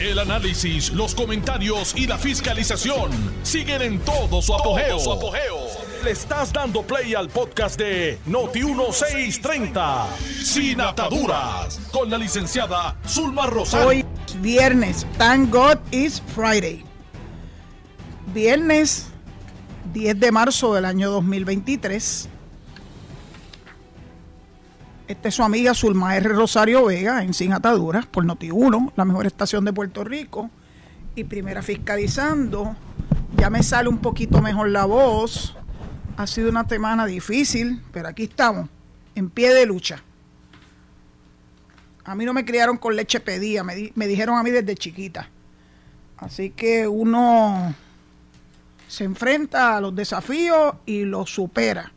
El análisis, los comentarios y la fiscalización siguen en todo su apogeo. Le estás dando play al podcast de Noti1630, Sin Ataduras, con la licenciada Zulma Rosario. Hoy es viernes, thank God it's Friday. Viernes 10 de marzo del año 2023. Esta es su amiga Zulma R. Rosario Vega en Sin Ataduras por Noti1, la mejor estación de Puerto Rico. Y primera fiscalizando. Ya me sale un poquito mejor la voz. Ha sido una semana difícil, pero aquí estamos, en pie de lucha. A mí no me criaron con leche pedía, me, di- me dijeron a mí desde chiquita. Así que uno se enfrenta a los desafíos y los supera.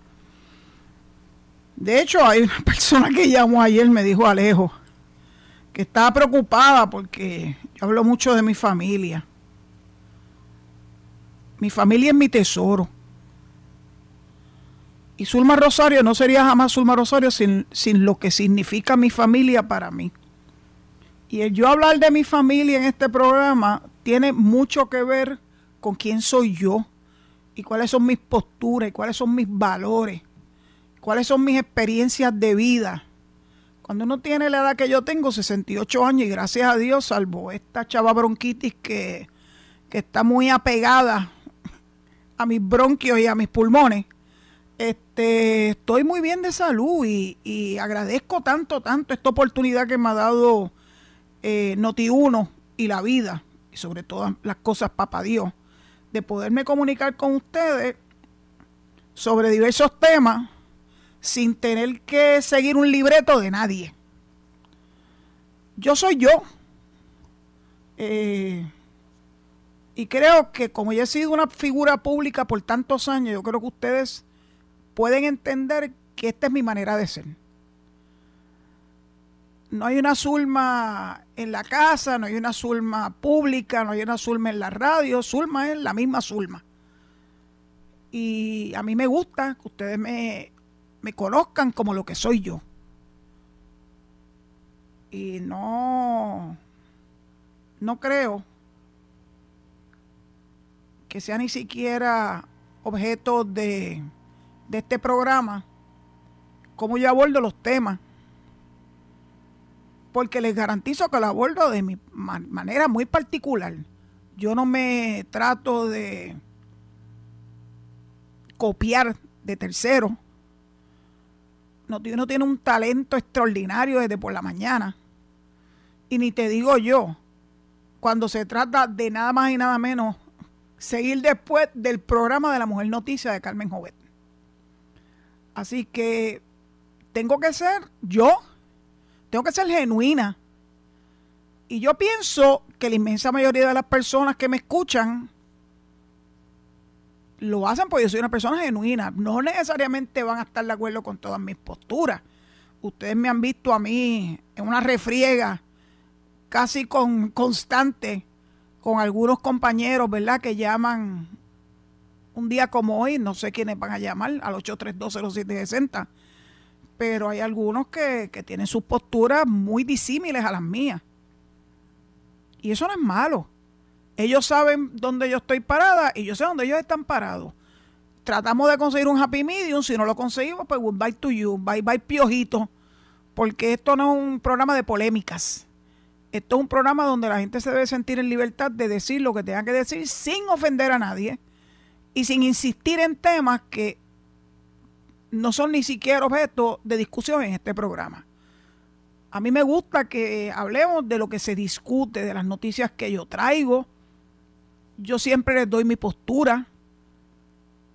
De hecho, hay una persona que llamó ayer, me dijo Alejo, que estaba preocupada porque yo hablo mucho de mi familia. Mi familia es mi tesoro. Y Zulma Rosario no sería jamás Zulma Rosario sin, sin lo que significa mi familia para mí. Y el yo hablar de mi familia en este programa tiene mucho que ver con quién soy yo y cuáles son mis posturas y cuáles son mis valores, cuáles son mis experiencias de vida. Cuando uno tiene la edad que yo tengo, 68 años, y gracias a Dios, salvo esta chava bronquitis que, que está muy apegada a mis bronquios y a mis pulmones, este, estoy muy bien de salud y, y agradezco tanto, tanto esta oportunidad que me ha dado eh, Noti1 y la vida, y sobre todas las cosas, papá Dios, de poderme comunicar con ustedes sobre diversos temas sin tener que seguir un libreto de nadie. Yo soy yo. Eh, y creo que como yo he sido una figura pública por tantos años, yo creo que ustedes pueden entender que esta es mi manera de ser. No hay una Zulma en la casa, no hay una Zulma pública, no hay una Zulma en la radio. Zulma es la misma Zulma. Y a mí me gusta que ustedes me, me conozcan como lo que soy yo. Y no, no creo que sea ni siquiera objeto de, de este programa cómo yo abordo los temas. Porque les garantizo que lo abordo de mi ma- manera muy particular. Yo no me trato de copiar de terceros. No, no tiene un talento extraordinario desde por la mañana. Y ni te digo yo, cuando se trata de nada más y nada menos seguir después del programa de la Mujer Noticia de Carmen Jovet. Así que tengo que ser yo, tengo que ser genuina. Y yo pienso que la inmensa mayoría de las personas que me escuchan lo hacen porque yo soy una persona genuina. No necesariamente van a estar de acuerdo con todas mis posturas. Ustedes me han visto a mí en una refriega casi con constante con algunos compañeros, ¿verdad? Que llaman un día como hoy, no sé quiénes van a llamar al 8320760, pero hay algunos que, que tienen sus posturas muy disímiles a las mías. Y eso no es malo. Ellos saben dónde yo estoy parada y yo sé dónde ellos están parados. Tratamos de conseguir un happy medium, si no lo conseguimos, pues goodbye to you, bye bye piojito, porque esto no es un programa de polémicas. Esto es un programa donde la gente se debe sentir en libertad de decir lo que tenga que decir sin ofender a nadie y sin insistir en temas que no son ni siquiera objeto de discusión en este programa. A mí me gusta que hablemos de lo que se discute, de las noticias que yo traigo. Yo siempre les doy mi postura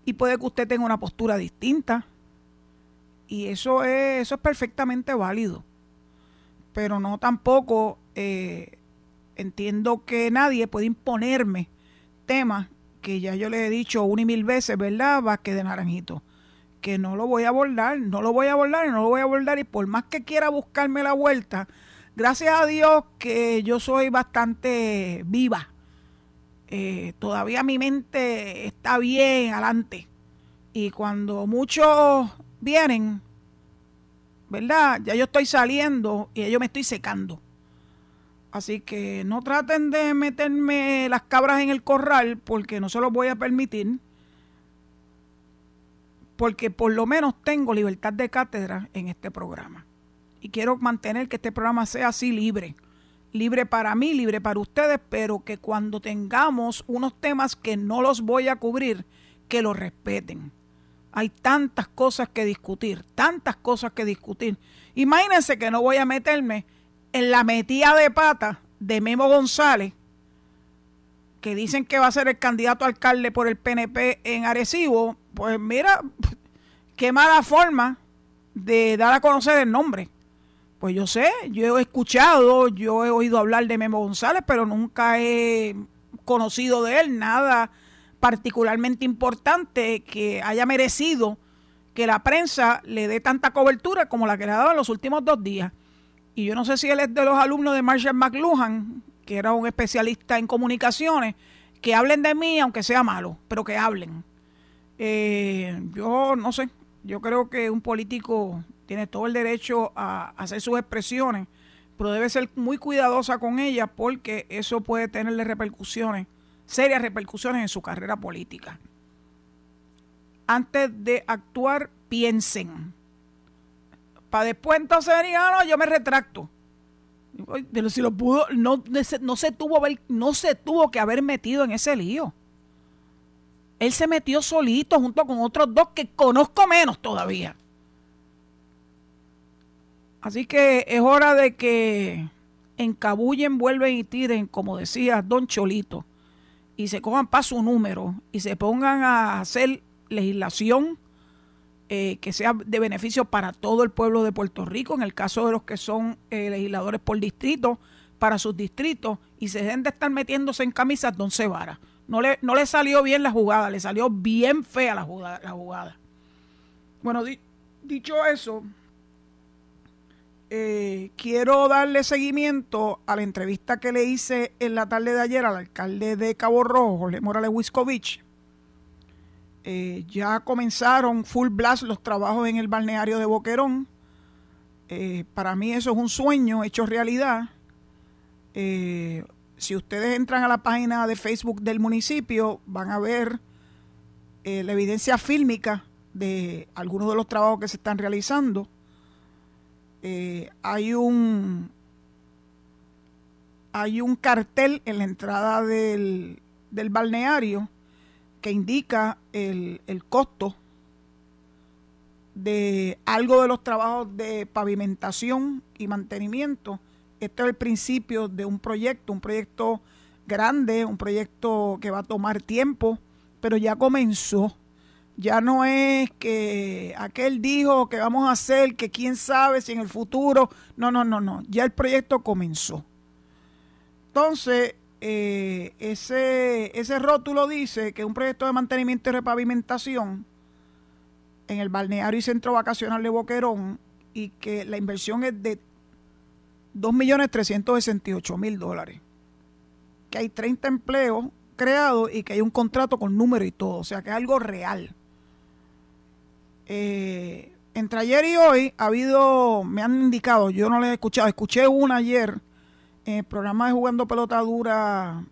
y puede que usted tenga una postura distinta. Y eso es, eso es perfectamente válido. Pero no tampoco eh, entiendo que nadie puede imponerme temas que ya yo le he dicho una y mil veces, ¿verdad? Vázquez de Naranjito. Que no lo voy a abordar, no lo voy a abordar no lo voy a abordar. Y por más que quiera buscarme la vuelta, gracias a Dios que yo soy bastante viva. Eh, todavía mi mente está bien adelante. Y cuando muchos vienen, ¿verdad? Ya yo estoy saliendo y yo me estoy secando. Así que no traten de meterme las cabras en el corral porque no se los voy a permitir. Porque por lo menos tengo libertad de cátedra en este programa. Y quiero mantener que este programa sea así libre. Libre para mí, libre para ustedes, pero que cuando tengamos unos temas que no los voy a cubrir, que los respeten. Hay tantas cosas que discutir, tantas cosas que discutir. Imagínense que no voy a meterme en la metida de pata de Memo González, que dicen que va a ser el candidato alcalde por el PNP en Arecibo, pues mira, qué mala forma de dar a conocer el nombre. Pues yo sé, yo he escuchado, yo he oído hablar de Memo González, pero nunca he conocido de él nada particularmente importante que haya merecido que la prensa le dé tanta cobertura como la que le ha dado en los últimos dos días. Y yo no sé si él es de los alumnos de Marshall McLuhan, que era un especialista en comunicaciones, que hablen de mí, aunque sea malo, pero que hablen. Eh, yo no sé, yo creo que un político tiene todo el derecho a hacer sus expresiones, pero debe ser muy cuidadosa con ellas porque eso puede tenerle repercusiones, serias repercusiones en su carrera política. Antes de actuar, piensen después entonces venir, ah, no, yo me retracto. Si lo pudo, no, no, se tuvo, no se tuvo que haber metido en ese lío. Él se metió solito junto con otros dos que conozco menos todavía. Así que es hora de que encabullen, vuelven y tiren, como decía Don Cholito, y se cojan para su número y se pongan a hacer legislación eh, que sea de beneficio para todo el pueblo de Puerto Rico, en el caso de los que son eh, legisladores por distrito, para sus distritos, y se dejen de estar metiéndose en camisas don Cebara. No le, no le salió bien la jugada, le salió bien fea la jugada. La jugada. Bueno, dicho eso, eh, quiero darle seguimiento a la entrevista que le hice en la tarde de ayer al alcalde de Cabo Rojo, Jorge Morales Wiscovich, eh, ya comenzaron full blast los trabajos en el balneario de Boquerón. Eh, para mí eso es un sueño hecho realidad. Eh, si ustedes entran a la página de Facebook del municipio, van a ver la evidencia fílmica de algunos de los trabajos que se están realizando. Hay un hay un cartel en la entrada del, del balneario que indica el, costo de algo de los trabajos de pavimentación y mantenimiento. Este es el principio de un proyecto, un proyecto grande, un proyecto que va a tomar tiempo, pero ya comenzó. Ya no es que aquel dijo que vamos a hacer, que quién sabe si en el futuro. No, no, no, no. Ya el proyecto comenzó. Entonces, eh, ese, ese rótulo dice que un proyecto de mantenimiento y repavimentación en el balneario y centro vacacional de Boquerón y que la inversión es de 2.368.000 dólares. Que hay 30 empleos creados y que hay un contrato con número y todo. O sea, que es algo real. Eh, entre ayer y hoy ha habido, me han indicado, yo no les he escuchado, escuché una ayer en el programa de Jugando Pelota Dura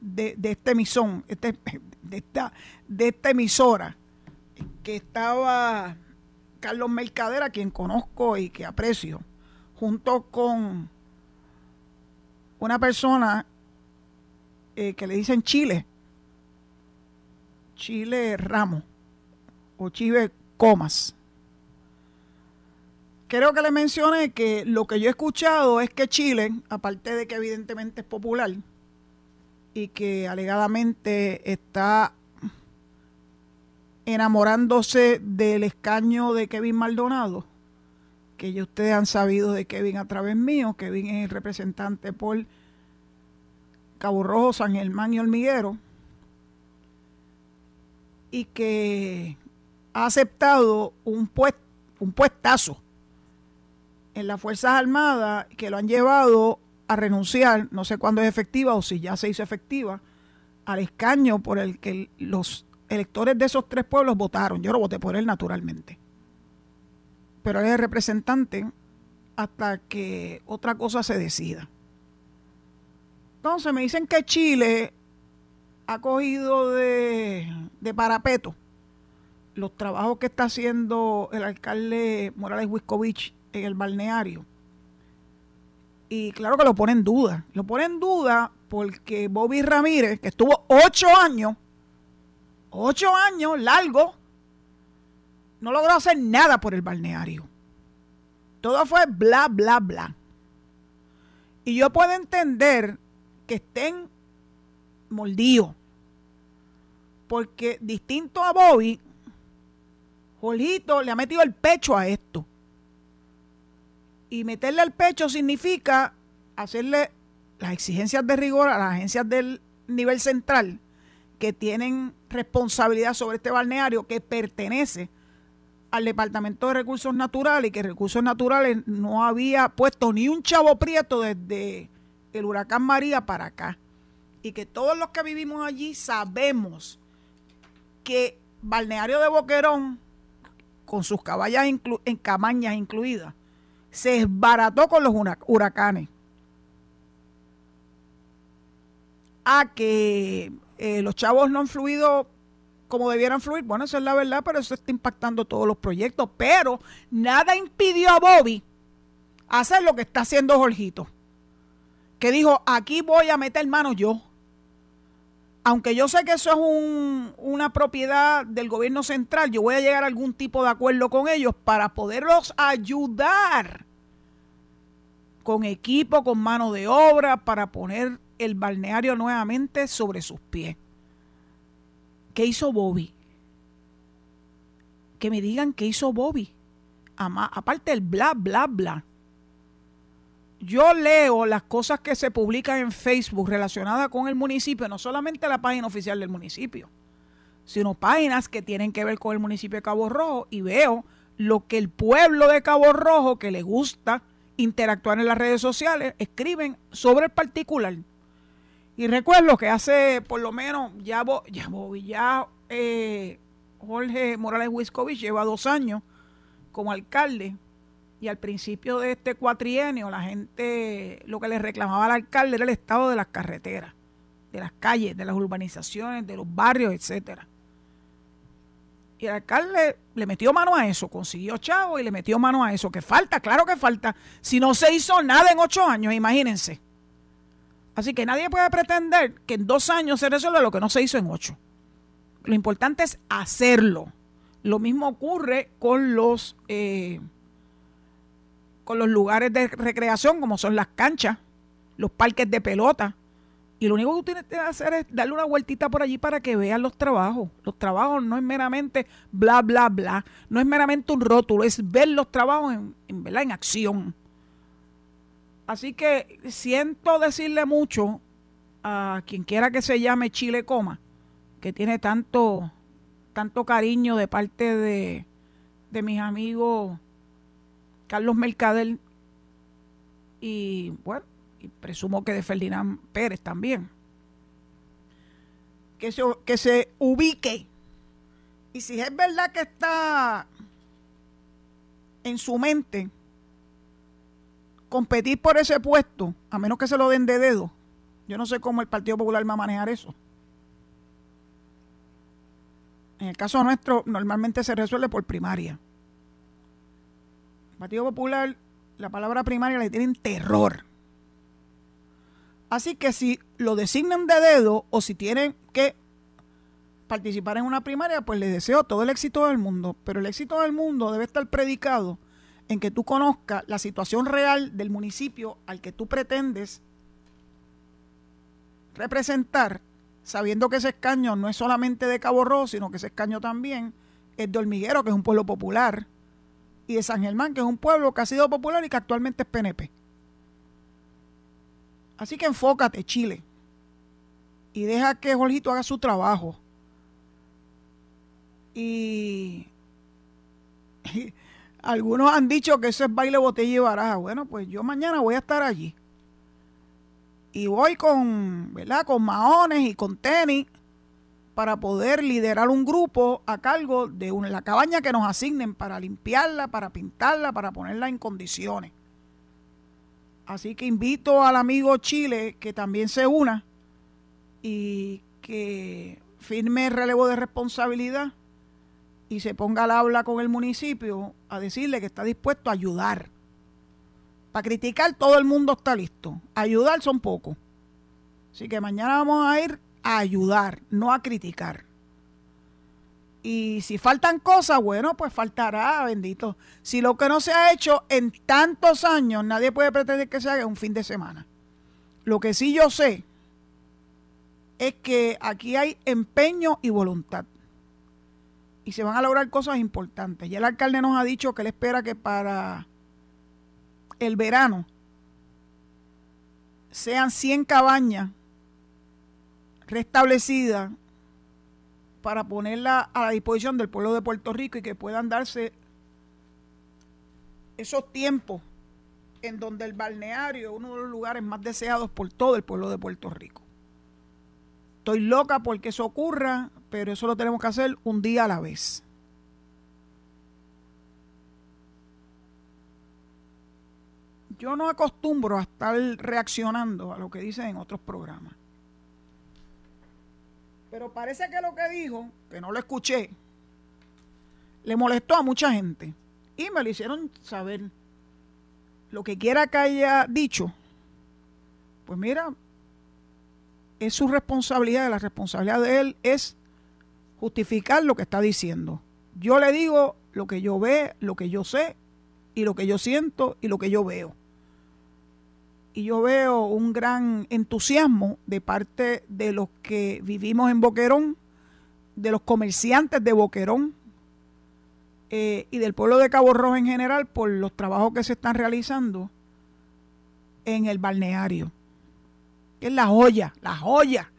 de, este emisón, de, esta, de esta emisora, que estaba Carlos Mercader, a quien conozco y que aprecio, junto con una persona eh, que le dicen Chile, Chile Ramos, o Chile Comas. Creo que le mencioné que lo que yo he escuchado es que Chile, aparte de que evidentemente es popular y que alegadamente está enamorándose del escaño de Kevin Maldonado, que ya ustedes han sabido de Kevin a través mío, Kevin es el representante por Cabo Rojo, San Germán y Hormiguero, y que ha aceptado un, puest, un puestazo en las Fuerzas Armadas que lo han llevado a renunciar, no sé cuándo es efectiva o si ya se hizo efectiva, al escaño por el que los electores de esos tres pueblos votaron. Yo lo voté por él naturalmente. Pero él es el representante hasta que otra cosa se decida. Entonces me dicen que Chile ha cogido de parapeto los trabajos que está haciendo el alcalde Morales Wiscovich en el balneario. Y claro que lo pone en duda. Lo pone en duda porque Bobby Ramírez, que estuvo ocho años, ocho años largo, no logró hacer nada por el balneario. Todo fue bla, bla, bla. Y yo puedo entender que estén mordidos. Porque distinto a Bobby, Jorgito le ha metido el pecho a esto. Y meterle el pecho significa hacerle las exigencias de rigor a las agencias del nivel central que tienen responsabilidad sobre este balneario que pertenece al Departamento de Recursos Naturales y que Recursos Naturales no había puesto ni un chavo prieto desde el huracán María para acá. Y que todos los que vivimos allí sabemos que Balneario de Boquerón, con sus caballas en cabañas incluidas, se esbarató con los huracanes. A que eh, los chavos no han fluido como debieran fluir. Bueno, eso es la verdad, pero eso está impactando todos los proyectos. Pero nada impidió a Bobby hacer lo que está haciendo Jorgito. Que dijo, aquí voy a meter mano yo. Aunque yo sé que eso es una propiedad del gobierno central, yo voy a llegar a algún tipo de acuerdo con ellos para poderlos ayudar con equipo, con mano de obra, para poner el balneario nuevamente sobre sus pies. ¿Qué hizo Bobby? Que me digan qué hizo Bobby. Aparte del bla, bla, bla. Yo leo las cosas que se publican en Facebook relacionadas con el municipio, no solamente la página oficial del municipio, sino páginas que tienen que ver con el municipio de Cabo Rojo y veo lo que el pueblo de Cabo Rojo, que le gusta interactuar en las redes sociales, escriben sobre el particular. Y recuerdo que hace por lo menos, ya, ya, ya eh, Jorge Morales Wiscovich lleva dos años como alcalde y al principio de este cuatrienio la gente lo que le reclamaba al alcalde era el estado de las carreteras, de las calles, de las urbanizaciones, de los barrios, etcétera. Y el alcalde le metió mano a eso, consiguió chavo y le metió mano a eso. Que falta, claro que falta. Si no se hizo nada en ocho años, imagínense. Así que nadie puede pretender que en dos años se resuelva lo que no se hizo en ocho. Lo importante es hacerlo. Lo mismo ocurre con los, eh, con los lugares de recreación, como son las canchas, los parques de pelota. Y lo único que tú tienes que hacer es darle una vueltita por allí para que vean los trabajos. Los trabajos no es meramente bla, bla, bla. No es meramente un rótulo, es ver los trabajos en, en, en acción. Así que siento decirle mucho a quien quiera que se llame Chile Coma, que tiene tanto, tanto cariño de parte de, de mis amigos Carlos Mercader y bueno, y presumo que de Ferdinand Pérez también. Que se, que se ubique. Y si es verdad que está en su mente competir por ese puesto, a menos que se lo den de dedo. Yo no sé cómo el Partido Popular va a manejar eso. En el caso nuestro, normalmente se resuelve por primaria. Partido Popular, la palabra primaria le tienen terror. Así que si lo designan de dedo o si tienen que participar en una primaria, pues les deseo todo el éxito del mundo. Pero el éxito del mundo debe estar predicado en que tú conozcas la situación real del municipio al que tú pretendes representar, sabiendo que ese escaño no es solamente de Cabo Rojo, sino que ese escaño también es de Hormiguero, que es un pueblo popular, y de San Germán, que es un pueblo que ha sido popular y que actualmente es PNP. Así que enfócate, Chile, y deja que Jorgito haga su trabajo. y algunos han dicho que eso es baile, botella y baraja. Bueno, pues yo mañana voy a estar allí. Y voy con, ¿verdad? Con maones y con tenis para poder liderar un grupo a cargo de la cabaña que nos asignen para limpiarla, para pintarla, para ponerla en condiciones. Así que invito al amigo Chile que también se una y que firme el relevo de responsabilidad y se ponga al habla con el municipio a decirle que está dispuesto a ayudar. Para criticar todo el mundo está listo. Ayudar son pocos. Así que mañana vamos a ir a ayudar, no a criticar. Y si faltan cosas, bueno, pues faltará, bendito. Si lo que no se ha hecho en tantos años, nadie puede pretender que se haga un fin de semana. Lo que sí yo sé es que aquí hay empeño y voluntad. Y se van a lograr cosas importantes. Ya el alcalde nos ha dicho que él espera que para el verano sean 100 cabañas restablecidas para ponerla a la disposición del pueblo de Puerto Rico y que puedan darse esos tiempos en donde el balneario es uno de los lugares más deseados por todo el pueblo de Puerto Rico. Estoy loca porque eso ocurra, pero eso lo tenemos que hacer un día a la vez. Yo no acostumbro a estar reaccionando a lo que dicen en otros programas. Pero parece que lo que dijo, que no lo escuché, le molestó a mucha gente. Y me lo hicieron saber. Lo que quiera que haya dicho, pues mira, es su responsabilidad, la responsabilidad de él es justificar lo que está diciendo. Yo le digo lo que yo ve, lo que yo sé, y lo que yo siento y lo que yo veo y yo veo un gran entusiasmo de parte de los que vivimos en Boquerón, de los comerciantes de Boquerón eh, y del pueblo de Cabo Rojo en general por los trabajos que se están realizando en el balneario, que es la joya, la joya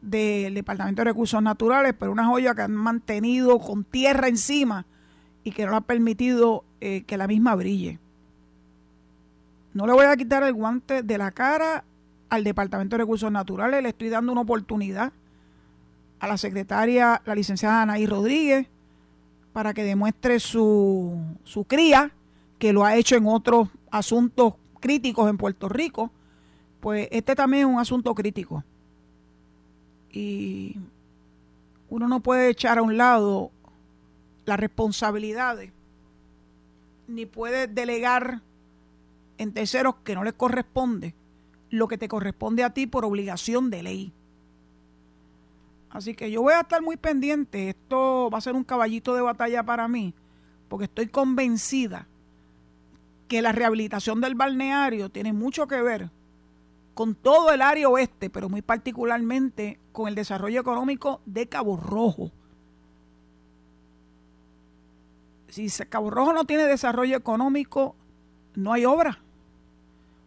del Departamento de Recursos Naturales, pero una joya que han mantenido con tierra encima y que no ha permitido eh, que la misma brille. No le voy a quitar el guante de la cara al Departamento de Recursos Naturales, le estoy dando una oportunidad a la secretaria, la licenciada Anaí Rodríguez, para que demuestre su, su cría, que lo ha hecho en otros asuntos críticos en Puerto Rico, pues este también es un asunto crítico. Y uno no puede echar a un lado las responsabilidades, ni puede delegar en terceros que no les corresponde lo que te corresponde a ti por obligación de ley. Así que yo voy a estar muy pendiente. Esto va a ser un caballito de batalla para mí, porque estoy convencida que la rehabilitación del balneario tiene mucho que ver con todo el área oeste, pero muy particularmente con el desarrollo económico de Cabo Rojo. Si Cabo Rojo no tiene desarrollo económico, no hay obra.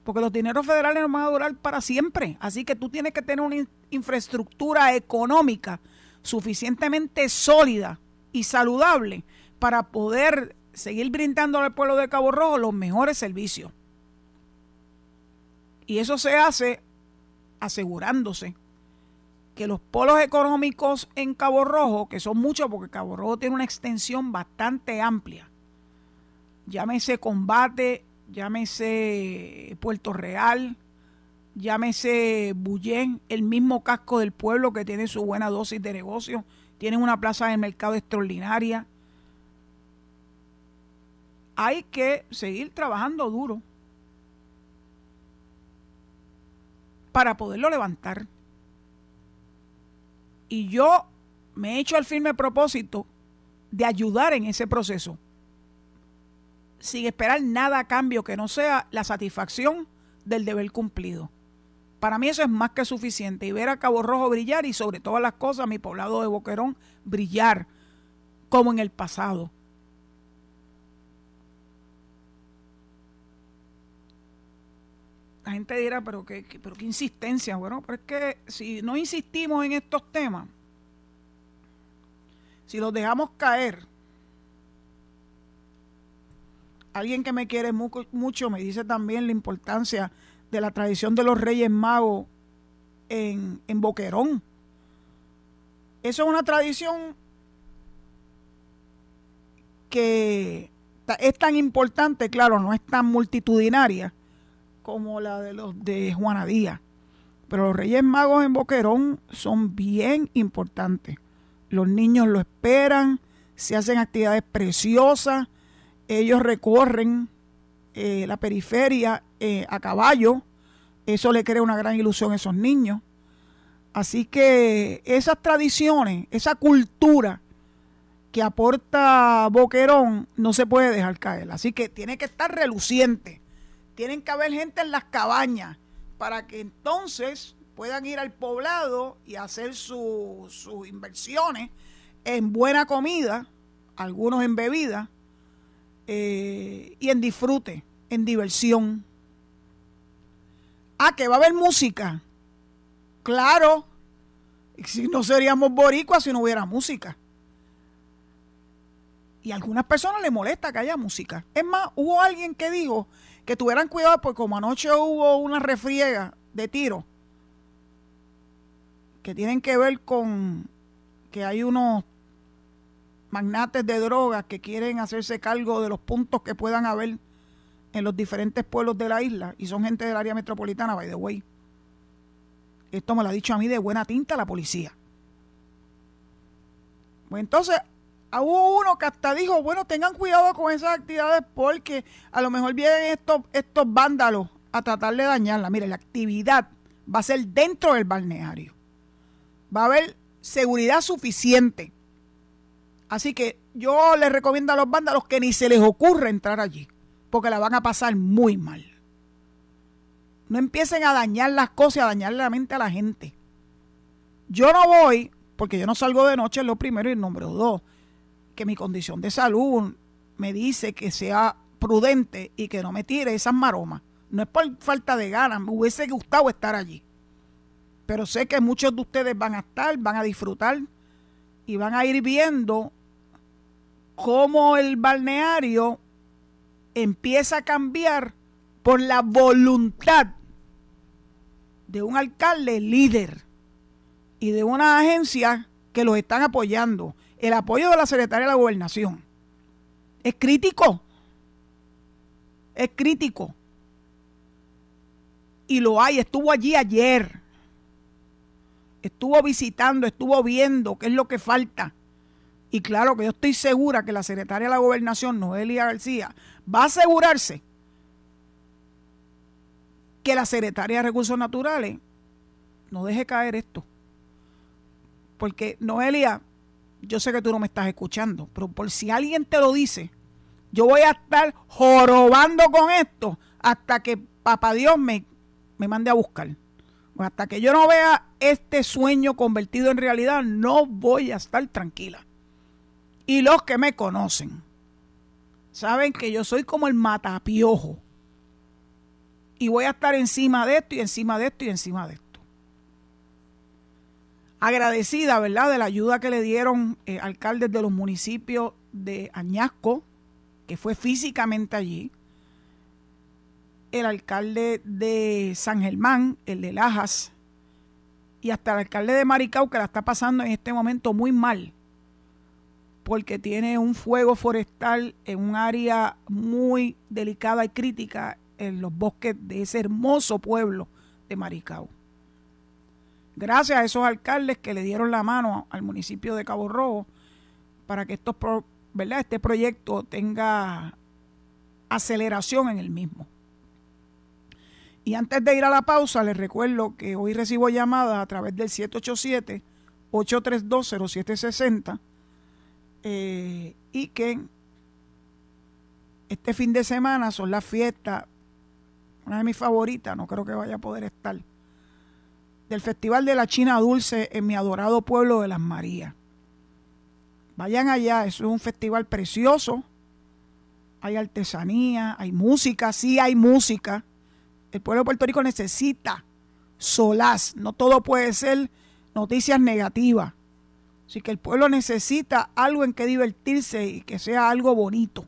Porque los dineros federales no van a durar para siempre. Así que tú tienes que tener una infraestructura económica suficientemente sólida y saludable para poder seguir brindando al pueblo de Cabo Rojo los mejores servicios. Y eso se hace asegurándose que los polos económicos en Cabo Rojo, que son muchos porque Cabo Rojo tiene una extensión bastante amplia, llámese combate llámese Puerto Real, llámese Bullén, el mismo casco del pueblo que tiene su buena dosis de negocio, tienen una plaza de mercado extraordinaria. Hay que seguir trabajando duro para poderlo levantar. Y yo me he hecho el firme propósito de ayudar en ese proceso sin esperar nada a cambio que no sea la satisfacción del deber cumplido. Para mí eso es más que suficiente y ver a Cabo Rojo brillar y sobre todas las cosas mi poblado de Boquerón brillar como en el pasado. La gente dirá, pero qué, pero qué insistencia. Bueno, pero es que si no insistimos en estos temas, si los dejamos caer, alguien que me quiere mucho me dice también la importancia de la tradición de los Reyes Magos en, en Boquerón. Eso es una tradición que es tan importante, claro, no es tan multitudinaria, como la de los de Juana Díaz. Pero los Reyes Magos en Boquerón son bien importantes. Los niños lo esperan, se hacen actividades preciosas, ellos recorren eh, la periferia eh, a caballo, eso le crea una gran ilusión a esos niños. Así que esas tradiciones, esa cultura que aporta Boquerón no se puede dejar caer. Así que tiene que estar reluciente. Tienen que haber gente en las cabañas para que entonces puedan ir al poblado y hacer sus inversiones en buena comida, algunos en bebida eh, y en disfrute, en diversión. Ah, que va a haber música. Claro, si no seríamos boricuas si no hubiera música. Y a algunas personas les molesta que haya música. Es más, hubo alguien que dijo que tuvieran cuidado porque como anoche hubo una refriega de tiro que tienen que ver con que hay unos magnates de drogas que quieren hacerse cargo de los puntos que puedan haber en los diferentes pueblos de la isla y son gente del área metropolitana, by the way. Esto me lo ha dicho a mí de buena tinta la policía. Pues entonces, hubo uno que hasta dijo, bueno, tengan cuidado con esas actividades porque a lo mejor vienen estos, estos vándalos a tratar de dañarla. Mire, la actividad va a ser dentro del balneario. Va a haber seguridad suficiente. Así que yo les recomiendo a los vándalos que ni se les ocurra entrar allí, porque la van a pasar muy mal. No empiecen a dañar las cosas, a dañar la mente a la gente. Yo no voy, porque yo no salgo de noche, lo primero. Y número dos, que mi condición de salud me dice que sea prudente y que no me tire esas maromas. No es por falta de ganas, me hubiese gustado estar allí. Pero sé que muchos de ustedes van a estar, van a disfrutar y van a ir viendo cómo el balneario empieza a cambiar por la voluntad de un alcalde líder y de una agencia que los están apoyando. El apoyo de la secretaria de la gobernación es crítico. Es crítico. Y lo hay, estuvo allí ayer. Estuvo visitando, estuvo viendo qué es lo que falta. Y claro que yo estoy segura que la secretaria de la gobernación, Noelia García, va a asegurarse que la Secretaría de Recursos Naturales no deje caer esto. Porque, Noelia, yo sé que tú no me estás escuchando, pero por si alguien te lo dice, yo voy a estar jorobando con esto hasta que Papá Dios me, me mande a buscar. hasta que yo no vea este sueño convertido en realidad, no voy a estar tranquila. Y los que me conocen. Saben que yo soy como el matapiojo. Y voy a estar encima de esto y encima de esto y encima de esto. Agradecida, ¿verdad?, de la ayuda que le dieron eh, alcaldes de los municipios de Añasco, que fue físicamente allí, el alcalde de San Germán, el de Lajas, y hasta el alcalde de Maricao, que la está pasando en este momento muy mal, porque tiene un fuego forestal en un área muy delicada y crítica en los bosques de ese hermoso pueblo de Maricao. Gracias a esos alcaldes que le dieron la mano al municipio de Cabo Rojo para que estos, ¿verdad? este proyecto tenga aceleración en el mismo. Y antes de ir a la pausa, les recuerdo que hoy recibo llamadas a través del 787-832-0760 eh, y que este fin de semana son las fiestas una de mis favoritas, no creo que vaya a poder estar, del Festival de la China Dulce en mi adorado pueblo de Las Marías. Vayan allá, es un festival precioso. Hay artesanía, hay música, sí hay música. El pueblo de Puerto Rico necesita solaz, no todo puede ser noticias negativas. Así que el pueblo necesita algo en que divertirse y que sea algo bonito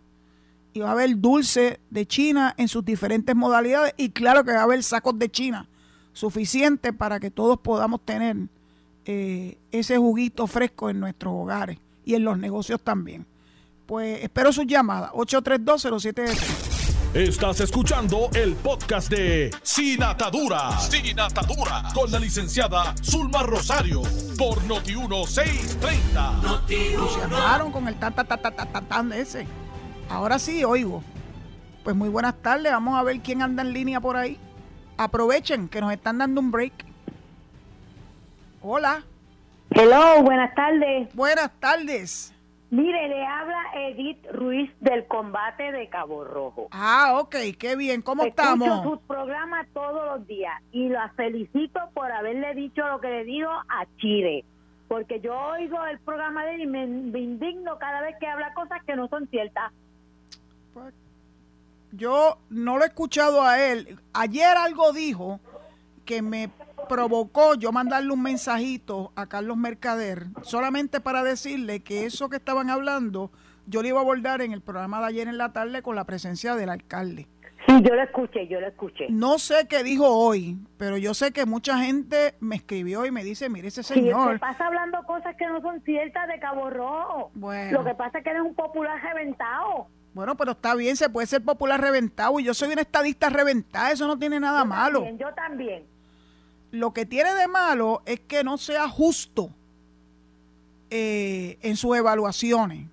y va a haber dulce de China en sus diferentes modalidades y claro que va a haber sacos de China suficiente para que todos podamos tener eh, ese juguito fresco en nuestros hogares y en los negocios también. Pues espero sus llamadas, 83207 Estás escuchando el podcast de Sin Atadura. Sin Atadura. Con la licenciada Zulma Rosario. Por Noti1630. Se llamaron con el ta ta ta ta ta ta tan ese. Ahora sí oigo. Pues muy buenas tardes. Vamos a ver quién anda en línea por ahí. Aprovechen que nos están dando un break. Hola. Hello, buenas tardes. Buenas tardes. Mire, le habla Edith Ruiz del combate de Cabo Rojo. Ah, ok, qué bien. ¿Cómo Escucho estamos? sus programas todos los días y la felicito por haberle dicho lo que le digo a Chile. Porque yo oigo el programa de él y me, me indigno cada vez que habla cosas que no son ciertas. Yo no lo he escuchado a él. Ayer algo dijo que me provocó yo mandarle un mensajito a Carlos Mercader solamente para decirle que eso que estaban hablando yo lo iba a abordar en el programa de ayer en la tarde con la presencia del alcalde. Sí, yo lo escuché, yo lo escuché. No sé qué dijo hoy, pero yo sé que mucha gente me escribió y me dice, mire ese Sí, se señor. pasa hablando cosas que no son ciertas de Cabo Rojo. Bueno. Lo que pasa es que eres un popular reventado. Bueno, pero está bien, se puede ser popular reventado y yo soy una estadista reventada, eso no tiene nada malo. También, yo también. Lo que tiene de malo es que no sea justo eh, en sus evaluaciones.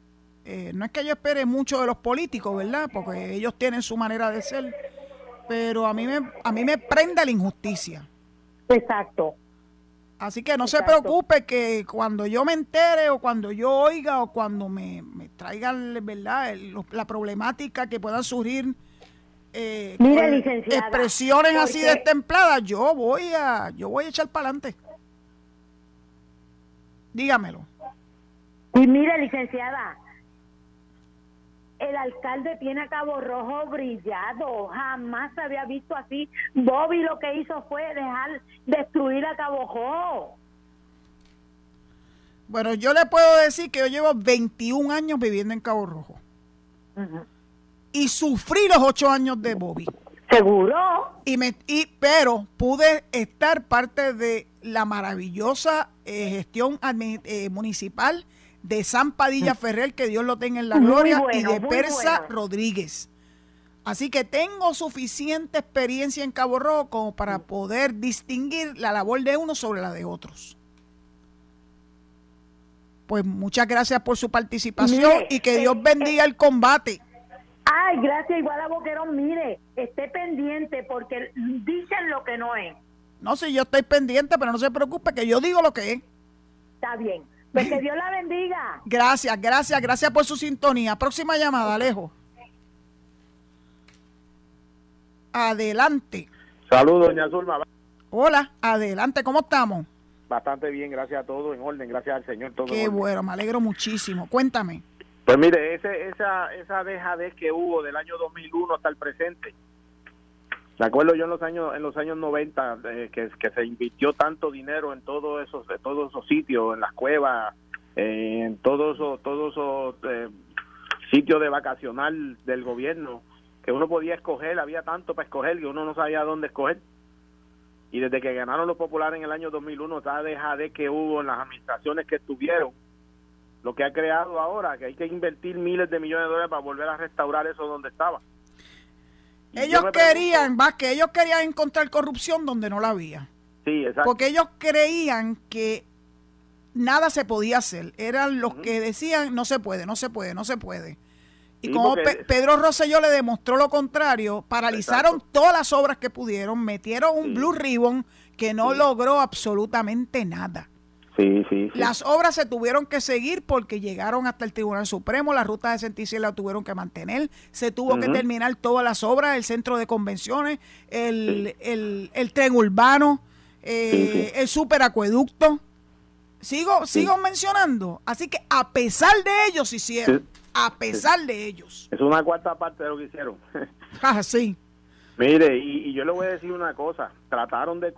Eh, no es que yo espere mucho de los políticos, ¿verdad? Porque ellos tienen su manera de ser. Pero a mí me, a mí me prende la injusticia. Exacto. Así que no se preocupe que cuando yo me entere o cuando yo oiga o cuando me, me traigan, ¿verdad? el- la problemática que pueda surgir. Eh, licenciada, expresiones así destempladas, yo voy a, yo voy a echar para adelante. Dígamelo. Y mire, licenciada, el alcalde tiene a Cabo Rojo brillado. Jamás se había visto así. Bobby lo que hizo fue dejar destruir a Cabo Rojo. Bueno, yo le puedo decir que yo llevo 21 años viviendo en Cabo Rojo y sufrí los 8 años de Bobby. Seguro. Y me, y, pero pude estar parte de la maravillosa eh, gestión eh, municipal de San Padilla Ferrer, que Dios lo tenga en la Muy gloria, bueno, y de Persa bueno. Rodríguez. Así que tengo suficiente experiencia en Cabo Rojo como para poder distinguir la labor de uno sobre la de otros. Pues muchas gracias por su participación Mire, y que eh, Dios bendiga el combate. Ay, gracias, igual a Boquerón. Mire, esté pendiente porque dicen lo que no es. No sé, yo estoy pendiente, pero no se preocupe que yo digo lo que es. Está bien. Pues que Dios la bendiga. Gracias, gracias, gracias por su sintonía. Próxima llamada, Alejo. Adelante. Saludos, doña Zulma. Hola, adelante, ¿cómo estamos? Bastante bien, gracias a todos, en orden, gracias al Señor. Todo Qué bueno, me alegro muchísimo. Cuéntame. Pues mire, ese, esa, esa dejadez que hubo del año 2001 hasta el presente. Me acuerdo yo en los años en los años 90 eh, que, que se invirtió tanto dinero en todos esos sitios, en las cuevas, en todos esos todos esos eh, sitios de vacacional del gobierno que uno podía escoger, había tanto para escoger que uno no sabía dónde escoger. Y desde que ganaron los populares en el año 2001, esa dejadez que hubo en las administraciones que estuvieron, lo que ha creado ahora, que hay que invertir miles de millones de dólares para volver a restaurar eso donde estaba. Y Ellos querían, va, que ellos querían encontrar corrupción donde no la había. Sí, exacto. Porque ellos creían que nada se podía hacer. Eran los que decían, no se puede, no se puede, no se puede. Y Sí, como Pe- Pedro Rosselló le demostró lo contrario, paralizaron Exacto. todas las obras que pudieron, metieron un Sí. Blue Ribbon que no Sí. logró absolutamente nada. Sí, sí, sí. Las obras se tuvieron que seguir porque llegaron hasta el Tribunal Supremo, la ruta de 66 la tuvieron que mantener, se tuvo que terminar todas las obras, el centro de convenciones, el, el, el tren urbano, eh, Sí, el superacueducto. Sigo, sigo mencionando. Así que a pesar de ellos hicieron, a pesar de ellos. Es una cuarta parte de lo que hicieron. Ah, sí. Mire, y, y yo le voy a decir una cosa, trataron de,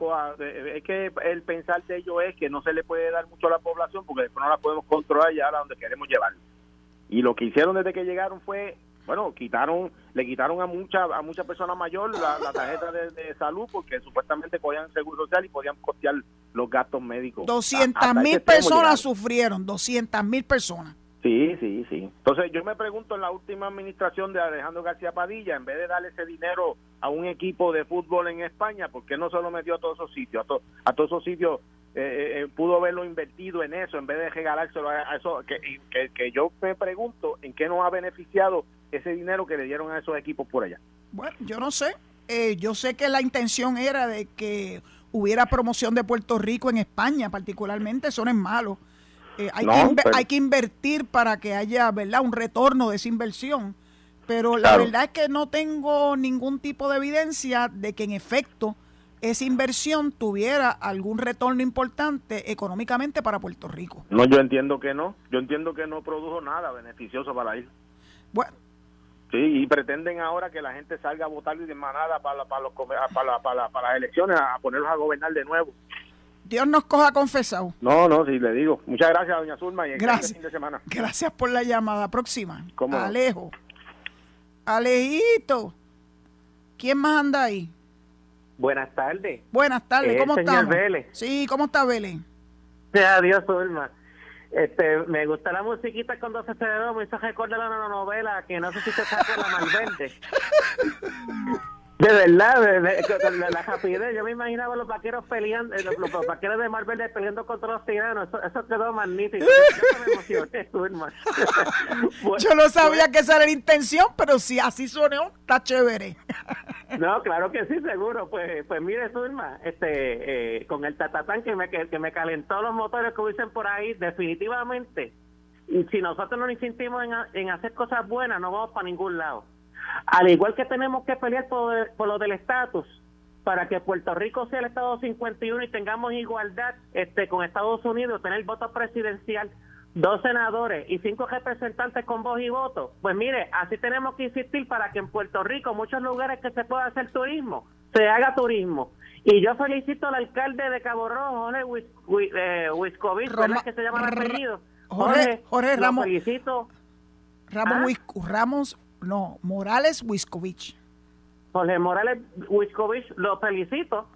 es que el pensar de ellos es que no se le puede dar mucho a la población porque después no la podemos controlar ya a donde queremos llevar. Y lo que hicieron desde que llegaron fue, bueno, quitaron, le quitaron a mucha a mucha persona mayor la, la tarjeta de, de salud porque supuestamente cogían seguro social y podían costear los gastos médicos. A- 200 hasta ese mil personas llegaron. sufrieron, 200 mil personas. Sí, sí, sí. Entonces yo me pregunto en la última administración de Alejandro García Padilla, en vez de darle ese dinero a un equipo de fútbol en España, ¿por qué no se lo metió a todos esos sitios? A, a todos esos sitios eh, eh, eh, pudo haberlo invertido en eso en vez de regalárselo a, eso. Que, que, yo me pregunto en qué nos ha beneficiado ese dinero que le dieron a esos equipos por allá. Bueno, yo no sé. yo sé que la intención era de que hubiera promoción de Puerto Rico en España, particularmente. Eso no es malo eh, hay, que hay que invertir para que haya verdad un retorno de esa inversión pero la verdad es que no tengo ningún tipo de evidencia de que en efecto esa inversión tuviera algún retorno importante económicamente para Puerto Rico. No, yo entiendo que no. Yo entiendo que no produjo nada beneficioso para la isla. Bueno. Sí, y pretenden ahora que la gente salga a votar de manada para, para, los, para, para, para las elecciones, a ponerlos a gobernar de nuevo. Dios nos coja confesado. No, no, sí, le digo. Muchas gracias, doña Zulma, y gracias, fin de semana. Gracias por la llamada. Próxima. ¿Cómo? Alejo. Alejito. ¿Quién más anda ahí? Buenas tardes. Buenas tardes, ¿cómo estás? Sí, ¿cómo está Vélez? Adiós, Zulma. Este, me gusta la musiquita cuando se celebró, me hizo recordar una novela que no sé si te de la Malverde. De verdad, de, la rapidez, yo me imaginaba los vaqueros peleando, eh, los, vaqueros de Marvel peleando contra los tiranos, eso, quedó magnífico. Yo no sabía que esa era la intención, pero si así sonó, está chévere. no, claro que sí, seguro. Pues, pues mire, Zulma, este, eh, con el tatatán que me, que, me calentó los motores que dicen por ahí, definitivamente, si nosotros no nos insistimos en, en hacer cosas buenas, no vamos para ningún lado. Al igual que tenemos que pelear por, lo del estatus, para que Puerto Rico sea el Estado 51 y tengamos igualdad este con Estados Unidos, tener voto presidencial, dos senadores y cinco representantes con voz y voto. Pues mire, así tenemos que insistir para que en Puerto Rico, muchos lugares que se pueda hacer turismo, se haga turismo. Y yo felicito al alcalde de Cabo Rojo, Jorge ¿verdad que se llama el apellido? Jorge, Jorge, Ramos. Felicito. Ramos, ¿Ah? Ramos no, Morales Wiscovich. Jorge Morales Wiscovich, lo felicito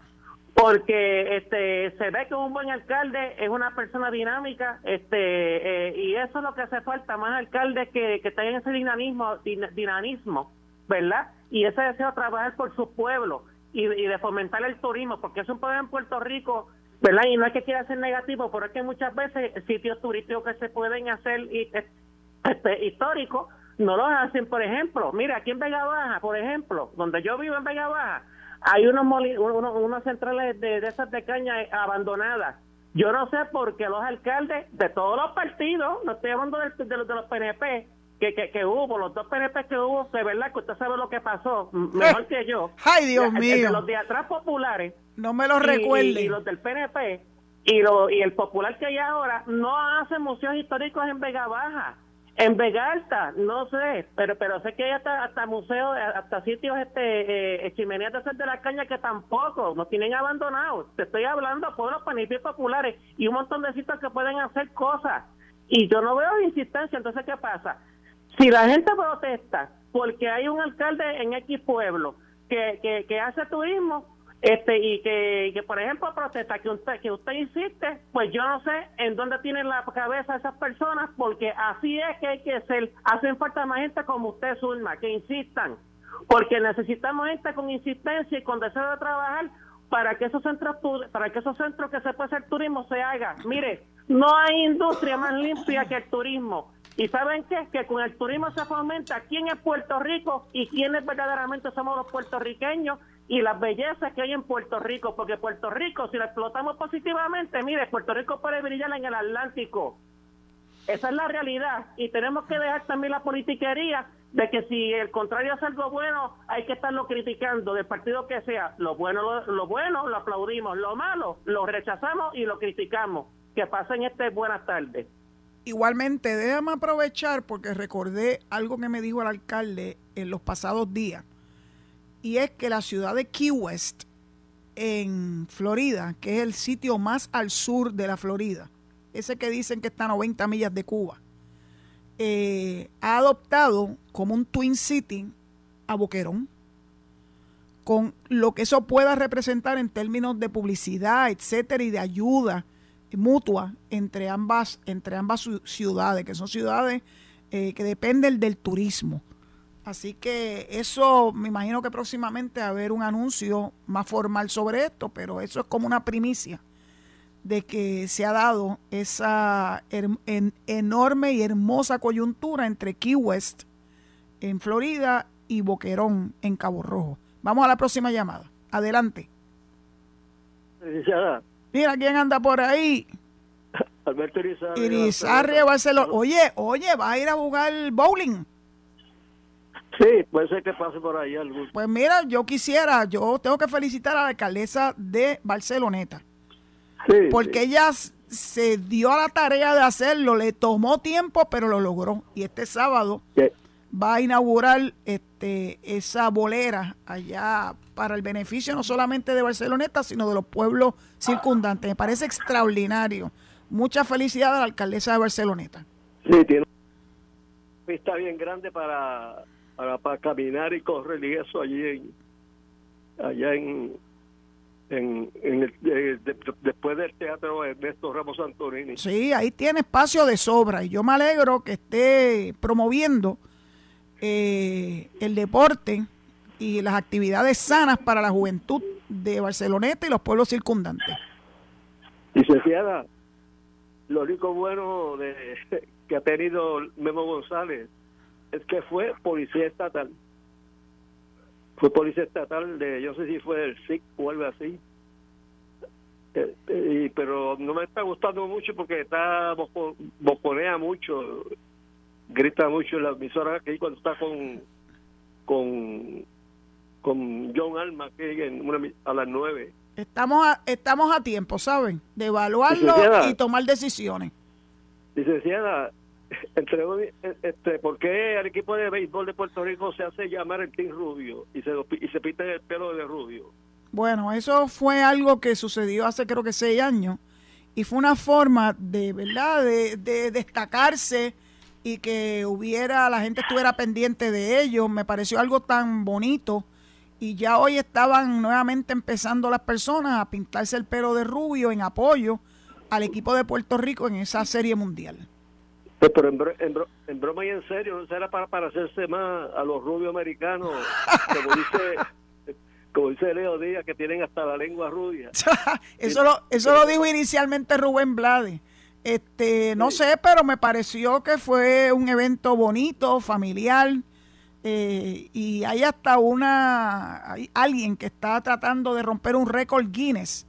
porque este se ve que un buen alcalde es una persona dinámica este eh, y eso es lo que hace falta más alcaldes que, que tengan ese dinamismo dinamismo verdad y ese deseo de trabajar por su pueblo y, de fomentar el turismo porque es un problema en Puerto Rico verdad y no es que quiera ser negativo pero es que muchas veces sitios turísticos que se pueden hacer este, históricos no lo hacen, por ejemplo, mira, aquí en Vega Baja, por ejemplo, donde yo vivo en Vega Baja, hay unos, unos, centrales de, esas de caña abandonadas. Yo no sé por qué los alcaldes de todos los partidos, no estoy hablando de, de, los PNP, que, que, hubo, los dos PNP que hubo, de verdad que usted sabe lo que pasó, mejor que yo. Ay, Dios mío. los de atrás populares. No me lo recuerde. Y, los del PNP y, lo, y el popular que hay ahora no hacen museos históricos en Vega Baja. En Vega Alta, no sé, pero pero sé que hay hasta, hasta museos, hasta sitios, este eh, chimeneas de, de la caña que tampoco nos tienen abandonados. Te estoy hablando pueblos panipis populares y un montón de sitios que pueden hacer cosas. Y yo no veo insistencia, entonces ¿qué pasa? Si la gente protesta porque hay un alcalde en X pueblo que, que, que hace turismo, este y que, por ejemplo protesta que usted que usted insiste pues yo no sé en dónde tienen la cabeza esas personas porque así es que hay que ser hacen falta más gente como usted Zulma que insistan. Porque necesitamos gente con insistencia y con deseo de trabajar para que esos centros para que esos centros que se puede hacer turismo se hagan. Mire no hay industria más limpia que el turismo. Y saben qué que con el turismo se fomenta quién es Puerto Rico y quiénes verdaderamente somos los puertorriqueños y las bellezas que hay en Puerto Rico, porque Puerto Rico, si lo explotamos positivamente, mire, Puerto Rico puede brillar en el Atlántico. Esa es la realidad y tenemos que dejar también la politiquería de que si el contrario es algo bueno, hay que estarlo criticando del partido que sea. Lo bueno lo, bueno lo aplaudimos, lo malo lo rechazamos y lo criticamos. Que pasen este buenas tardes. Igualmente, déjame aprovechar porque recordé algo que me dijo el alcalde en los pasados días y es que la ciudad de Key West, en Florida, que es el sitio más al sur de la Florida, ese que dicen que está a 90 millas de Cuba, eh, ha adoptado como un Twin City a Boquerón, con lo que eso pueda representar en términos de publicidad, etcétera, y de ayuda mutua entre ambas, entre ambas ciudades, que son ciudades eh, que dependen del turismo. Así que eso me imagino que próximamente va a haber un anuncio más formal sobre esto, pero eso es como una primicia de que se ha dado esa enorme y hermosa coyuntura entre Key West en Florida y Boquerón en Cabo Rojo. Vamos a la próxima llamada. Adelante. Mira quién anda por ahí. Alberto Irizarri. Irizarri Barcelona. Oye, oye, ¿va a ir a jugar bowling? Sí, puede ser que pase por ahí algún. Pues mira, yo quisiera, yo tengo que felicitar a la alcaldesa de Barceloneta. Sí, porque ella se dio a la tarea de hacerlo, le tomó tiempo, pero lo logró. Y este sábado va a inaugurar este esa bolera allá para el beneficio no solamente de Barceloneta, sino de los pueblos circundantes. Me parece extraordinario. Mucha felicidad a la alcaldesa de Barceloneta. Sí, tiene una pista bien grande para, para, caminar y correr y eso allí en, allá en, en, eh, después del teatro Ernesto Ramos Antonini. Sí, ahí tiene espacio de sobra y yo me alegro que esté promoviendo eh, el deporte y las actividades sanas para la juventud de Barceloneta y los pueblos circundantes. Licenciada, lo único bueno de, que ha tenido Memo González es que fue policía estatal. Fue policía estatal de, yo sé si fue del SIC o algo así. Eh, eh, pero no me está gustando mucho porque está boconea mucho, grita mucho en la emisora que cuando está con con con John Alma que en a las nueve Estamos a, estamos a tiempo, ¿saben? De evaluarlo y tomar decisiones. Licenciada, entre, este, ¿por qué el equipo de béisbol de Puerto Rico se hace llamar el Team Rubio y se, y se el pelo de rubio? Bueno, eso fue algo que sucedió hace creo que seis años y fue una forma de, ¿verdad?, de, de destacarse y que hubiera, la gente estuviera pendiente de ellos. Me pareció algo tan bonito y ya hoy estaban nuevamente empezando las personas a pintarse el pelo de rubio en apoyo al equipo de Puerto Rico en esa serie mundial. Pues, pero en, broma y en serio, ¿no será para parecerse más a los rubios americanos, como dice, como dice Leo Díaz, que tienen hasta la lengua rubia? eso, lo, eso lo dijo inicialmente Rubén Blades. Este, no sé, pero me pareció que fue un evento bonito, familiar, eh, y hay hasta una, hay alguien que está tratando de romper un récord Guinness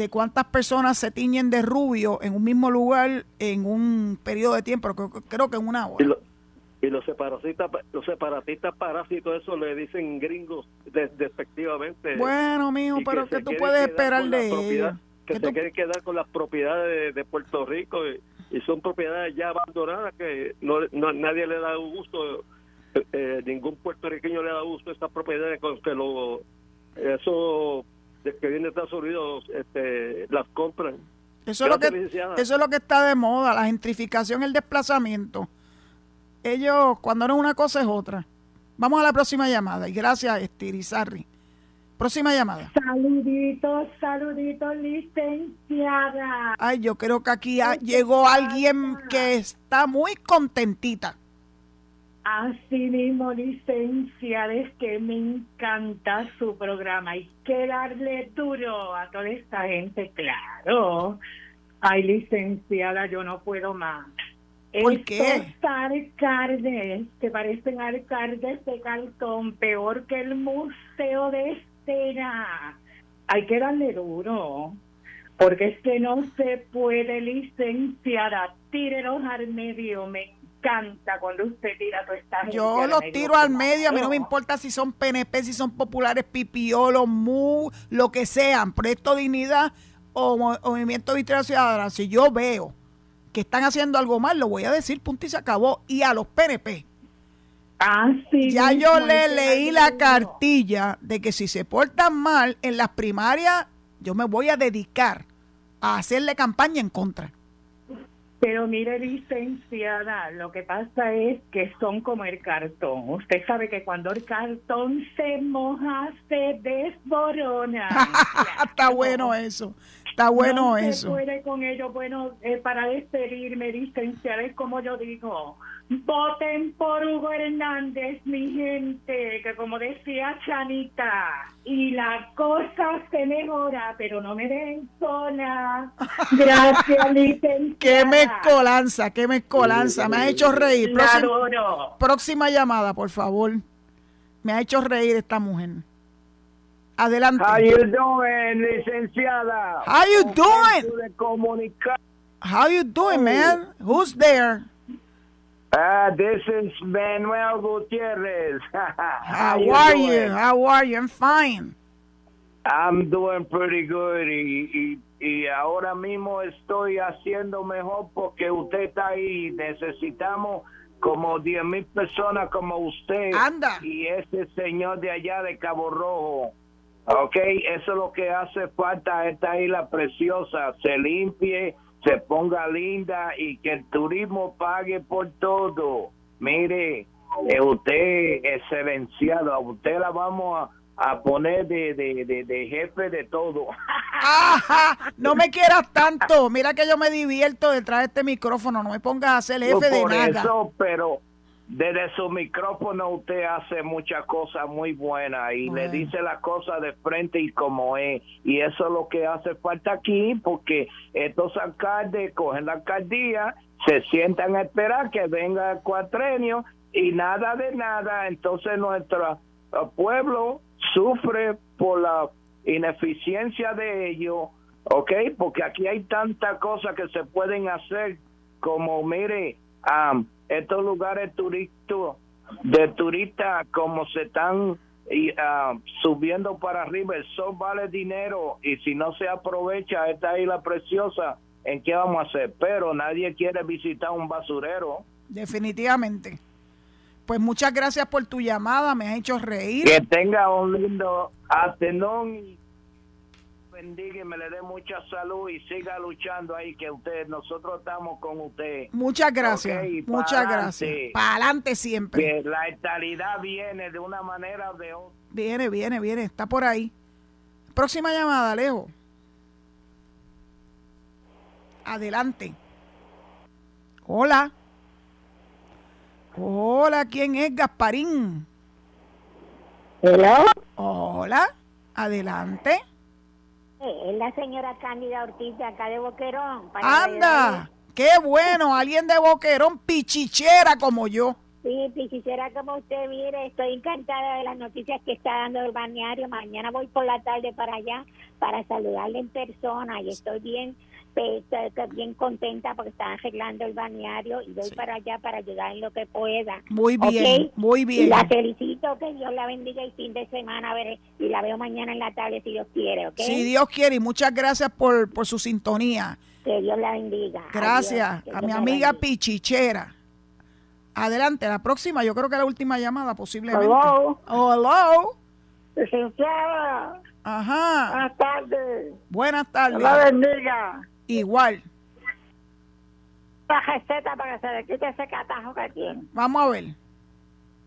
de cuántas personas se tiñen de rubio en un mismo lugar en un periodo de tiempo, creo, creo que en una hora. Y, los separatistas, los separatistas parásitos, eso le dicen gringos despectivamente. Bueno, mijo, pero que, tú puedes esperar de ellos. Que se quieren quedar con las propiedades de, Puerto Rico y, son propiedades ya abandonadas que no, nadie le da gusto eh, ningún puertorriqueño le da gusto a estas propiedades con que lo eso de que viene de Estados Unidos este, las compran. Eso es, lo que, eso es lo que está de moda, la gentrificación, el desplazamiento. Ellos, cuando no es una cosa, es otra. Vamos a la próxima llamada. Y gracias, Estirizarri. Próxima llamada. Saluditos, saluditos, licenciada. Ay, yo creo que aquí llegó alguien que está muy contentita. Así mismo, licenciada, es que me encanta su programa. Hay que darle duro a toda esta gente, claro. Ay, licenciada, yo no puedo más. ¿Por qué? alcaldes que parecen alcaldes de cartón, peor que el Museo de Estera. Hay que darle duro, porque es que no se puede, licenciada. Tírelos al medio, me encanta cuando usted tira toda esta Yo los tiro al medio, a mí no me importa si son PNP, si son populares, pipiolos, MU, lo que sean, Presto Dignidad o, Movimiento Victoria Ciudadana. Si yo veo que están haciendo algo mal, lo voy a decir, punto y se acabó. Y a los PNP. Ah, sí, ya yo le leí la cartilla de que si se portan mal en las primarias, yo me voy a dedicar a hacerle campaña en contra. Pero mire, licenciada, lo que pasa es que son como el cartón. Usted sabe que cuando el cartón se moja, se desborona. Está bueno eso. Está bueno no eso. Se puede con ello. Bueno, eh, para despedirme, licenciada, es como yo digo, voten por Hugo Hernández, mi gente, que como decía Chanita, y la cosa se mejora, pero no me den zona. Gracias, licenciada. Qué mezcolanza, qué mezcolanza. Me ha hecho reír. Próxima, adoro. próxima llamada, por favor. Me ha hecho reír esta mujer. Adelante. How you doing, licenciada? How you doing? How you doing, man? Who's there? Ah, this is Manuel Gutierrez. How are you? How are you? I'm fine. I'm doing pretty good y, y, y ahora mismo estoy haciendo mejor porque usted está ahí. Necesitamos como 10 mil personas como usted Anda. y ese señor de allá de Cabo Rojo. Ok, eso es lo que hace falta a esta isla preciosa. Se limpie, se ponga linda y que el turismo pague por todo. Mire, eh, usted excelenciado, a usted la vamos a, a poner de, de, de, de jefe de todo. Ajá, no me quieras tanto. Mira que yo me divierto detrás de este micrófono. No me pongas a ser jefe de por nada. eso, pero desde su micrófono usted hace muchas cosas muy buenas y le dice las cosas de frente y como es. Y eso es lo que hace falta aquí, porque estos alcaldes cogen la alcaldía, se sientan a esperar que venga el cuatrenio y nada de nada. Entonces nuestro pueblo sufre por la ineficiencia de ellos, ¿ok? Porque aquí hay tantas cosas que se pueden hacer como, mire, am, estos lugares turistas, de turistas, como se están y, ah, subiendo para arriba, el sol vale dinero y si no se aprovecha esta isla preciosa, ¿en qué vamos a hacer? Pero nadie quiere visitar un basurero. Definitivamente. Pues muchas gracias por tu llamada. Me has hecho reír. Que tenga un lindo afternoon bendiga y me le dé mucha salud y siga luchando ahí que usted, nosotros estamos con usted. Muchas gracias. Muchas gracias. Para adelante siempre. Que la estabilidad viene de una manera o de otra. Viene, viene, viene. Está por ahí. Próxima llamada, Alejo. Adelante. Hola. Hola, ¿quién es Gasparín? Hello, Hola. Adelante. Es la señora Cándida Ortiz de acá de Boquerón. para Anda. Qué bueno. Alguien de Boquerón, pichichera como yo. Sí, quisiera como usted, mire, estoy encantada de las noticias que está dando el balneario. Mañana voy por la tarde para allá para saludarle en persona y estoy bien bien contenta porque están arreglando el balneario y voy Sí. para allá para ayudar en lo que pueda. Muy bien, muy Y bien. la felicito, que Dios la bendiga el fin de semana, a ver, y la veo mañana en la tarde si Dios quiere, ¿ok? Si Dios quiere, y muchas gracias por, por su sintonía. Que Dios la bendiga. Gracias Adiós. A mi amiga bendiga. Pichichera. Adelante, la próxima, yo creo que la última llamada posiblemente. Hello. Oh, hello. Licenciada, Ajá. buenas tardes. Buenas Dios la tardes. bendiga. Igual. La receta para que se le quite ese catajo que tiene. Vamos a ver.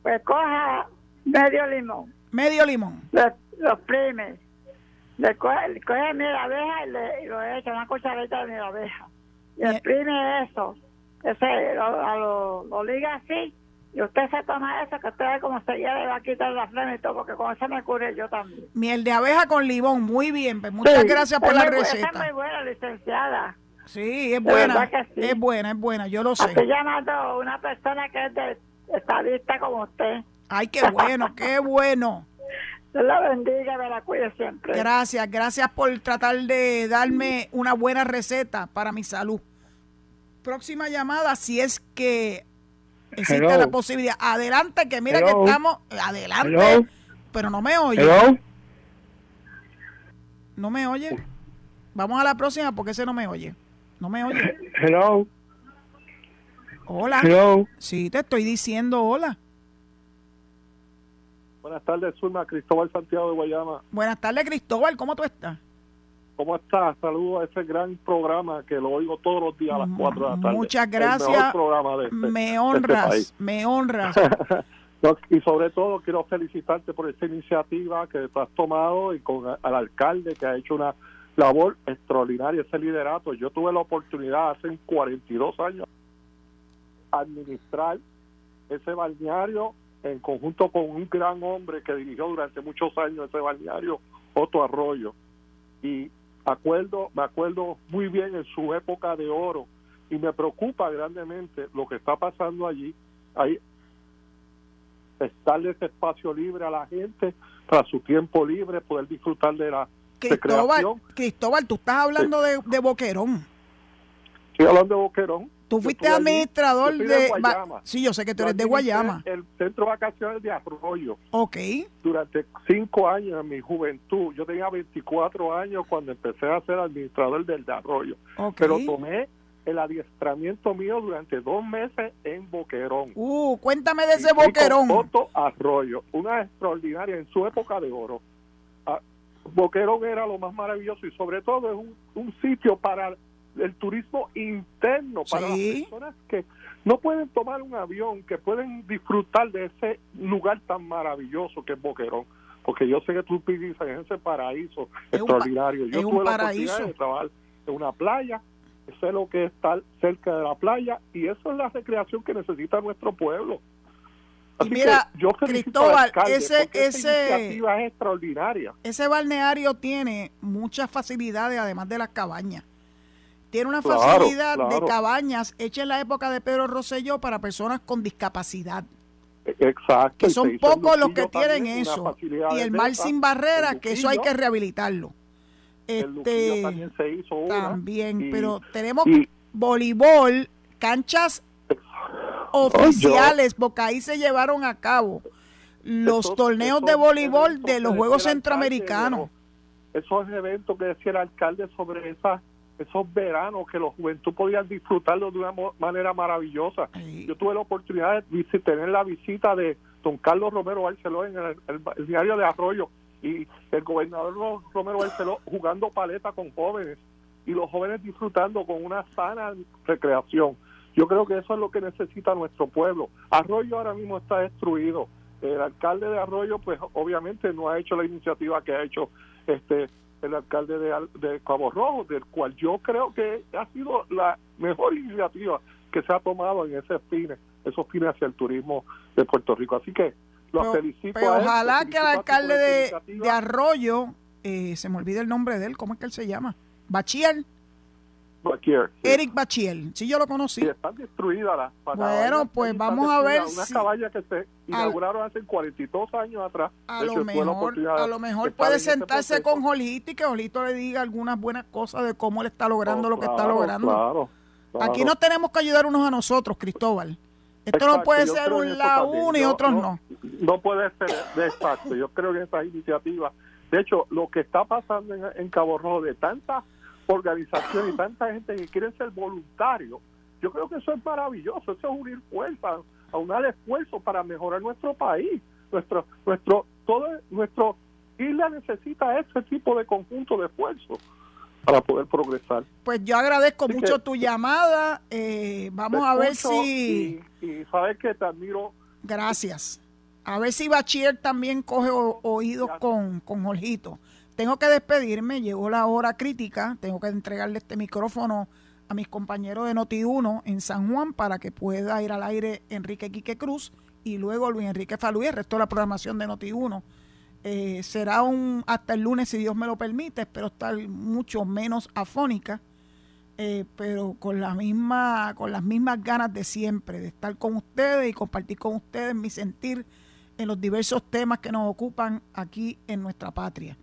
Pues coja medio limón, Medio limón. lo, lo exprime, le coge, coge abeja y, le, y lo echa una cucharita de abeja. Y exprime eso. Ese, lo, lo, lo liga así. Y usted se toma eso, que usted ve como se le va a quitar la flema y todo, porque con eso me cure yo también. Miel de abeja con limón. Muy bien. Pues muchas Sí, gracias por la muy esa Es muy receta. buena, licenciada. Sí, es buena. sí. Es buena, es buena. Yo lo sé. Estoy llamando a una persona que es de estadista como usted. Ay, qué bueno, qué bueno. Dios la bendiga, me la cuide siempre. Gracias, gracias por tratar de darme una buena receta para mi salud. Próxima llamada, si es que existe Hello. la posibilidad. Adelante, que mira Hello. que estamos. Adelante. Hello. Pero no me oye. Hello. No me oye. Vamos a la próxima porque ese no me oye. No me oye. Hello. Hola. Hello. Sí, te estoy diciendo hola. Buenas tardes, Zulma. Cristóbal Santiago de Guayama. Buenas tardes, Cristóbal. ¿Cómo tú estás? ¿Cómo estás? Saludos a ese gran programa que lo oigo todos los días a las 4 de la tarde. Muchas El mejor gracias. programa de este- de Me este honras, país. me honras. Y sobre todo quiero felicitarte por esta iniciativa que tú has tomado y con al alcalde que ha hecho una labor extraordinaria, ese liderato. Yo tuve la oportunidad hace 42 años administrar ese balneario en conjunto con un gran hombre que dirigió durante muchos años ese balneario, Otto Arroyo. Y acuerdo, me acuerdo muy bien en su época de oro y me preocupa grandemente lo que está pasando allí. Ahí darle ese espacio libre a la gente para su tiempo libre, poder disfrutar de la Cristóbal, Cristóbal, tú estás hablando de, de Boquerón. Estoy hablando de Boquerón. Tú fuiste administrador de, Guayama. Sí, yo sé que tú eres de Guayama. El centro vacacional de Arroyo. Ok. Durante cinco años en mi juventud. Yo tenía 24 años cuando empecé a ser administrador del de Arroyo. Pero tomé el adiestramiento mío durante dos meses en Boquerón. Uh, cuéntame de ese Boquerón. Otto Arroyo, una extraordinaria en su época de oro. Ah, Boquerón era lo más maravilloso y sobre todo es un, un sitio para el turismo interno para las personas que no pueden tomar un avión, que pueden disfrutar de ese lugar tan maravilloso que es Boquerón. Porque yo sé que tú en ese paraíso extraordinario. Yo tuve la oportunidad de trabajar en una playa, sé lo que es estar cerca de la playa y eso es la recreación que necesita nuestro pueblo. y mira, yo Cristóbal, ese, ese, iniciativa es extraordinaria. Ese balneario tiene muchas facilidades además de las cabañas tiene una facilidad de cabañas hecha en la época de Pedro Rosselló para personas con discapacidad. Exacto. Que son pocos los que tienen eso. Y el mar sin barreras, que eso hay que rehabilitarlo. Este, también se hizo También, pero tenemos voleibol, canchas oficiales, porque ahí se llevaron a cabo los torneos de voleibol de los Juegos Centroamericanos. Esos eventos que decía el alcalde sobre esas esos veranos que los juventud podían disfrutarlo de una manera maravillosa. Yo tuve la oportunidad de tener la visita de don Carlos Romero Barceló en el, diario de Arroyo y el gobernador Romero Barceló jugando paleta con jóvenes y los jóvenes disfrutando con una sana recreación. Yo creo que eso es lo que necesita nuestro pueblo. Arroyo ahora mismo está destruido. El alcalde de Arroyo, pues obviamente no ha hecho la iniciativa que ha hecho este el alcalde de, de Cabo Rojo, del cual yo creo que ha sido la mejor iniciativa que se ha tomado en ese fines, esos fines hacia el turismo de Puerto Rico. Así que lo felicito. Pero ojalá que el alcalde de, Arroyo, eh, se me olvida el nombre de él, ¿cómo es que él se llama? Bachier. Eric Bachiel, sí yo lo conocí. Sí, están destruidas las Bueno, pues vamos a ver Unas caballas que se inauguraron hace 42 años atrás. A lo mejor, a lo mejor puede sentarse con Jolito y que Jolito le diga algunas buenas cosas de cómo él está logrando lo que está logrando. Claro, Aquí no tenemos que ayudar unos a nosotros, Cristóbal. Esto no puede ser un lado uno y otros no, no. puede ser de exacto. Yo creo que esta iniciativa, de hecho, lo que está pasando en, en Cabo Rojo de tantas organización y tanta gente que quiere ser voluntario, yo creo que eso es maravilloso, eso es unir fuerzas, aunar esfuerzo para mejorar nuestro país, nuestro, nuestro, todo nuestro isla necesita ese tipo de conjunto de esfuerzos para poder progresar. Pues yo agradezco mucho tu llamada, eh, vamos a ver si... Y, sabes que te admiro. Gracias. A ver si Bachier también coge oídos con, con Jorgito. Tengo que despedirme, llegó la hora crítica, tengo que entregarle este micrófono a mis compañeros de Noti1 en San Juan para que pueda ir al aire Enrique Quique Cruz y luego Luis Enrique Falú y el resto de la programación de Noti1. Eh, será un hasta el lunes si Dios me lo permite, espero estar mucho menos afónica, eh, pero con la misma, con las mismas ganas de siempre, de estar con ustedes y compartir con ustedes mi sentir en los diversos temas que nos ocupan aquí en nuestra patria.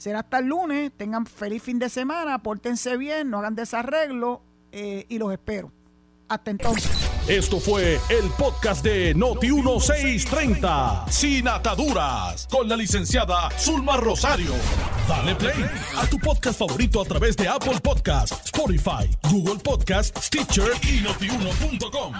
Será hasta el lunes. Tengan feliz fin de semana. Pórtense bien, no hagan desarreglo eh, y los espero. Hasta entonces. Esto fue el podcast de Noti1630. Sin ataduras. Con la licenciada Zulma Rosario. Dale play a tu podcast favorito a través de Apple Podcasts, Spotify, Google Podcasts, Stitcher y notiuno.com.